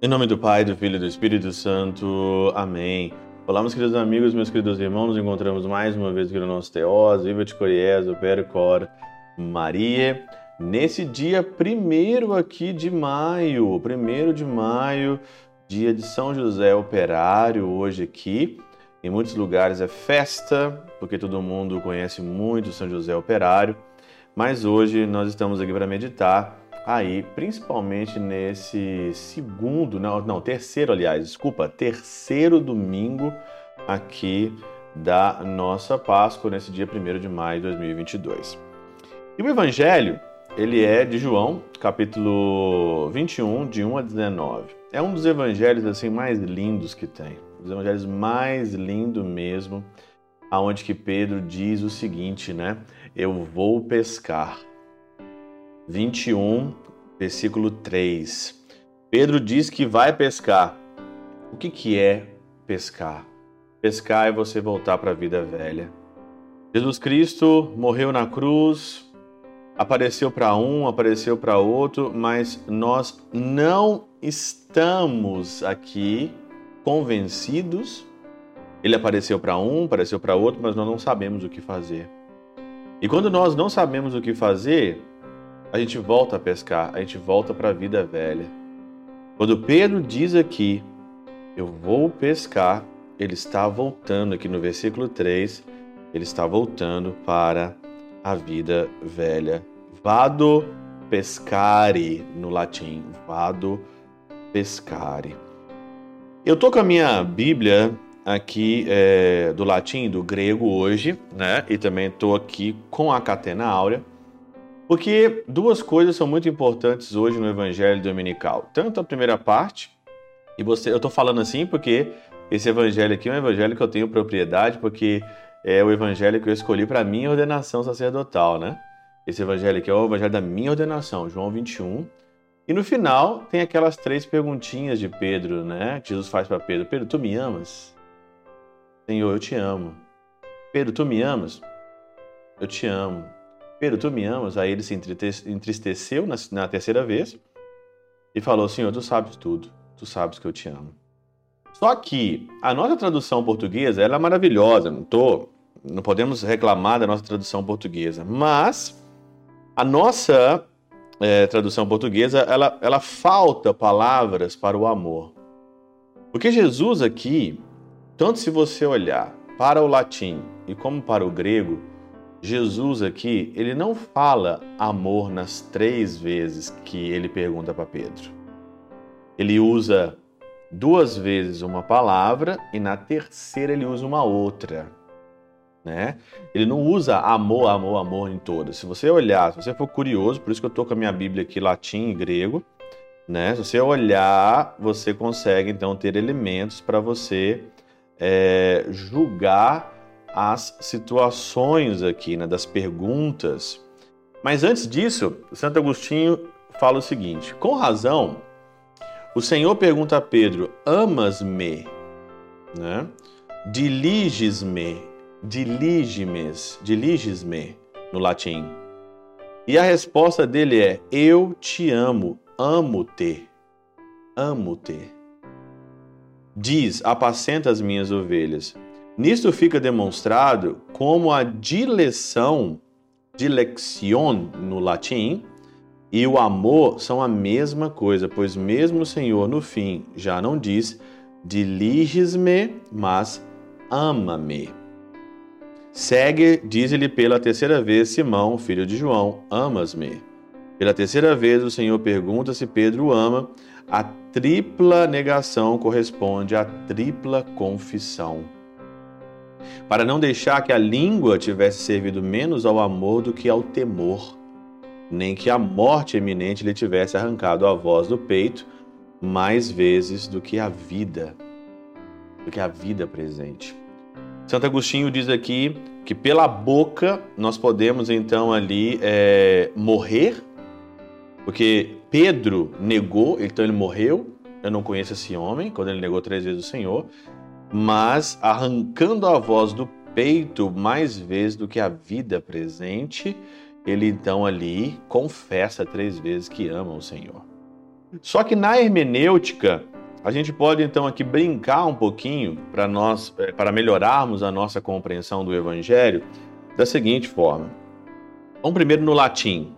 Em nome do Pai, do Filho e do Espírito Santo. Amém. Olá, meus queridos amigos, meus queridos irmãos, nos encontramos mais uma vez aqui no nosso Teós, Viva de Coriés, Percor Maria, nesse dia primeiro aqui de maio, primeiro de maio, dia de São José Operário, hoje aqui. Em muitos lugares é festa, porque todo mundo conhece muito São José Operário, mas hoje nós estamos aqui para meditar aí, principalmente nesse segundo, não, não, terceiro, aliás, desculpa, terceiro domingo aqui da nossa Páscoa, nesse dia 1 de maio de 2022. E o Evangelho, ele é de João, capítulo 21, de 1 a 19. É um dos evangelhos assim mais lindos que tem. Dos evangelhos mais lindo mesmo, aonde que Pedro diz o seguinte, né? Eu vou pescar. 21, versículo 3. Pedro diz que vai pescar. O que, que é pescar? Pescar é você voltar para a vida velha. Jesus Cristo morreu na cruz, apareceu para um, apareceu para outro, mas nós não estamos aqui convencidos. Ele apareceu para um, apareceu para outro, mas nós não sabemos o que fazer. E quando nós não sabemos o que fazer, a gente volta a pescar, a gente volta para a vida velha. Quando Pedro diz aqui, eu vou pescar, ele está voltando aqui no versículo 3, ele está voltando para a vida velha. Vado pescare no latim, vado pescare. Eu tô com a minha Bíblia aqui é, do latim, do grego hoje, né? E também estou aqui com a catena áurea. Porque duas coisas são muito importantes hoje no Evangelho Dominical. Tanto a primeira parte, e você, eu estou falando assim porque esse Evangelho aqui é um Evangelho que eu tenho propriedade, porque é o Evangelho que eu escolhi para minha ordenação sacerdotal, né? Esse Evangelho aqui é o Evangelho da minha ordenação, João 21. E no final tem aquelas três perguntinhas de Pedro, né? Que Jesus faz para Pedro: Pedro, tu me amas? Senhor, eu te amo. Pedro, tu me amas? Eu te amo. Pedro, tu me amas? Aí ele se entristeceu na, na terceira vez e falou: Senhor, tu sabes tudo, tu sabes que eu te amo. Só que a nossa tradução portuguesa ela é maravilhosa, não tô, não podemos reclamar da nossa tradução portuguesa, mas a nossa é, tradução portuguesa ela, ela falta palavras para o amor, porque Jesus aqui, tanto se você olhar para o latim e como para o grego, Jesus aqui, ele não fala amor nas três vezes que ele pergunta para Pedro. Ele usa duas vezes uma palavra e na terceira ele usa uma outra. Né? Ele não usa amor, amor, amor em todas. Se você olhar, se você for curioso, por isso que eu estou com a minha Bíblia aqui latim e grego, né? Se você olhar, você consegue então ter elementos para você é, julgar as situações aqui, né, das perguntas. Mas antes disso, Santo Agostinho fala o seguinte: com razão, o Senhor pergunta a Pedro: Amas-me? Né? Diliges-me, diliges-me, diliges-me no latim. E a resposta dele é: Eu te amo, amo-te, amo-te. Diz: Apacenta as minhas ovelhas. Nisto fica demonstrado como a dileção, dilection no latim, e o amor são a mesma coisa, pois mesmo o Senhor no fim já não diz diliges-me, mas ama-me. Segue, diz-lhe pela terceira vez Simão, filho de João, amas-me. Pela terceira vez o Senhor pergunta se Pedro ama. A tripla negação corresponde à tripla confissão para não deixar que a língua tivesse servido menos ao amor do que ao temor, nem que a morte eminente lhe tivesse arrancado a voz do peito mais vezes do que a vida, do que a vida presente. Santo Agostinho diz aqui que pela boca nós podemos então ali é, morrer, porque Pedro negou, então ele morreu. Eu não conheço esse homem, quando ele negou três vezes o Senhor mas arrancando a voz do peito mais vezes do que a vida presente, ele então ali confessa três vezes que ama o Senhor. Só que na hermenêutica, a gente pode então aqui brincar um pouquinho para nós, eh, para melhorarmos a nossa compreensão do Evangelho da seguinte forma. Vamos primeiro no latim.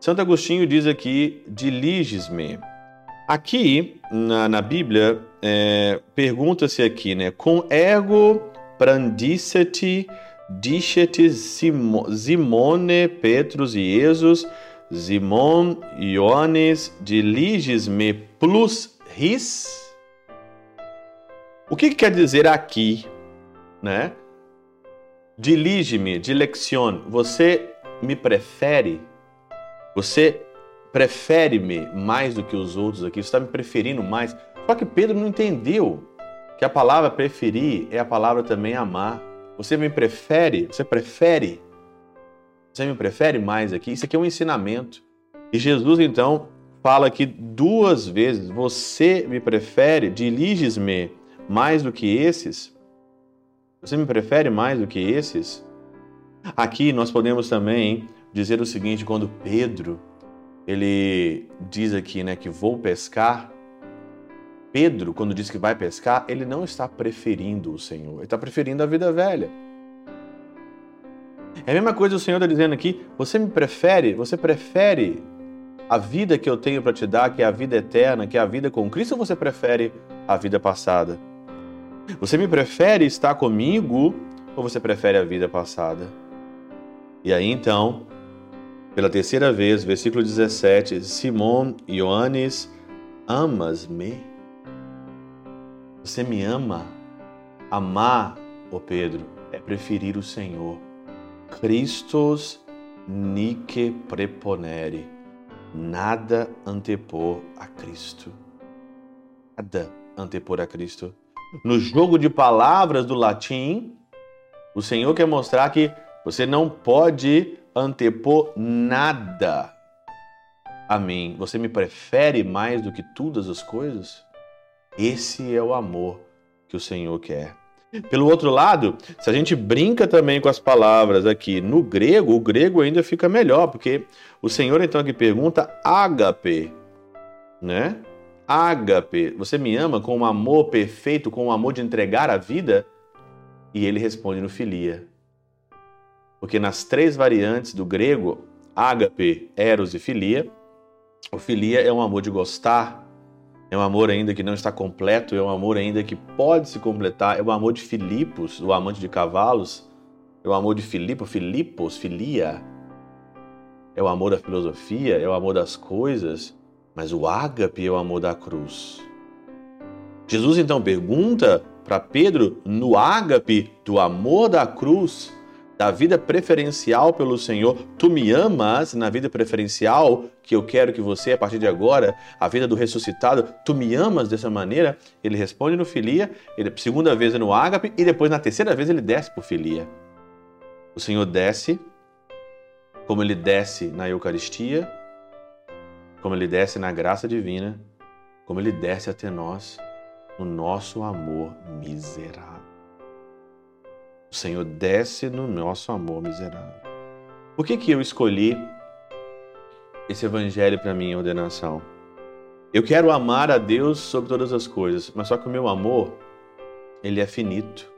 Santo Agostinho diz aqui diliges-me. Aqui na, na Bíblia é, pergunta-se aqui, né? Com ergo prandicet dicet Simone Petrus e Jesus Simon Ioannis diliges-me plus ris. O que, que, quer dizer aqui, né? Dilige-me, dilexion. Você me prefere? Você prefere-me mais do que os outros aqui? Você está me preferindo mais? Só que Pedro não entendeu que a palavra preferir é a palavra também amar. Você me prefere? Você prefere? Você me prefere mais aqui? Isso aqui é um ensinamento. E Jesus então fala aqui duas vezes: Você me prefere? Diliges-me mais do que esses? Você me prefere mais do que esses? Aqui nós podemos também dizer o seguinte: quando Pedro ele diz aqui, né, que vou pescar. Pedro, quando diz que vai pescar, ele não está preferindo o Senhor, ele está preferindo a vida velha. É a mesma coisa o Senhor está dizendo aqui: você me prefere, você prefere a vida que eu tenho para te dar, que é a vida eterna, que é a vida com Cristo, ou você prefere a vida passada? Você me prefere estar comigo ou você prefere a vida passada? E aí então, pela terceira vez, versículo 17: Simon Ioannis, amas-me? Você me ama? Amar, ó Pedro, é preferir o Senhor. Christos nique preponere. Nada antepor a Cristo. Nada antepor a Cristo. No jogo de palavras do latim, o Senhor quer mostrar que você não pode antepor nada a mim. Você me prefere mais do que todas as coisas? Esse é o amor que o Senhor quer. Pelo outro lado, se a gente brinca também com as palavras aqui no grego, o grego ainda fica melhor, porque o Senhor então aqui pergunta ágape, né? Ágape, você me ama com um amor perfeito, com um amor de entregar a vida? E ele responde no filia. Porque nas três variantes do grego, ágape, eros e filia, o filia é um amor de gostar, é um amor ainda que não está completo, é um amor ainda que pode se completar, é o amor de Filipos, o amante de cavalos, é o amor de Filipo, Filipos, filia. É o amor da filosofia, é o amor das coisas, mas o ágape é o amor da cruz. Jesus então pergunta para Pedro, no ágape do amor da cruz, da vida preferencial pelo Senhor, tu me amas na vida preferencial que eu quero que você, a partir de agora, a vida do ressuscitado, tu me amas dessa maneira? Ele responde no filia, ele, segunda vez é no ágape e depois na terceira vez ele desce por filia. O Senhor desce, como ele desce na Eucaristia, como ele desce na graça divina, como ele desce até nós no nosso amor miserável. Senhor desce no nosso amor miserável. Por que, que eu escolhi esse evangelho para minha ordenação? Eu quero amar a Deus sobre todas as coisas, mas só que o meu amor, ele é finito.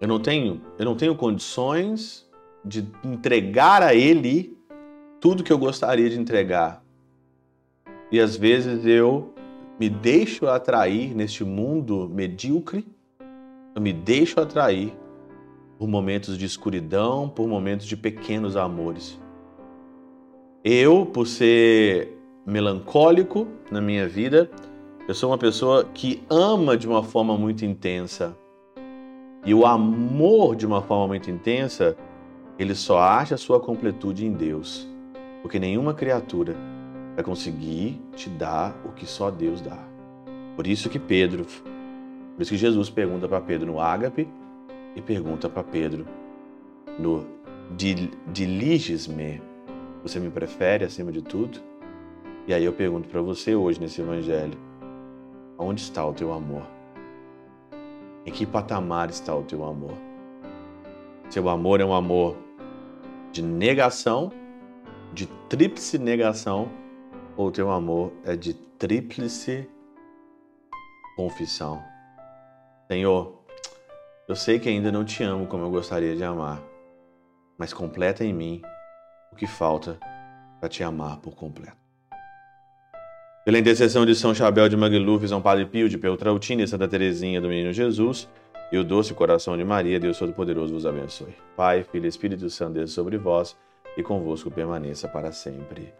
Eu não tenho, eu não tenho condições de entregar a ele tudo que eu gostaria de entregar. E às vezes eu me deixo atrair neste mundo medíocre eu me deixo atrair por momentos de escuridão, por momentos de pequenos amores. Eu, por ser melancólico na minha vida, eu sou uma pessoa que ama de uma forma muito intensa. E o amor de uma forma muito intensa, ele só acha sua completude em Deus. Porque nenhuma criatura vai conseguir te dar o que só Deus dá. Por isso que Pedro por isso que Jesus pergunta para Pedro no ágape e pergunta para Pedro no diliges-me. Você me prefere acima de tudo? E aí eu pergunto para você hoje nesse evangelho: onde está o teu amor? Em que patamar está o teu amor? Seu amor é um amor de negação, de tríplice negação, ou teu amor é de tríplice confissão? Senhor, eu sei que ainda não te amo como eu gostaria de amar, mas completa em mim o que falta para te amar por completo. Pela intercessão de São Chabel de Magluf, São Padre Pio de Peltrautina e Santa Teresinha do Menino Jesus, e o doce coração de Maria, Deus Todo-Poderoso vos abençoe. Pai, Filho e Espírito Santo, Deus sobre vós e convosco permaneça para sempre.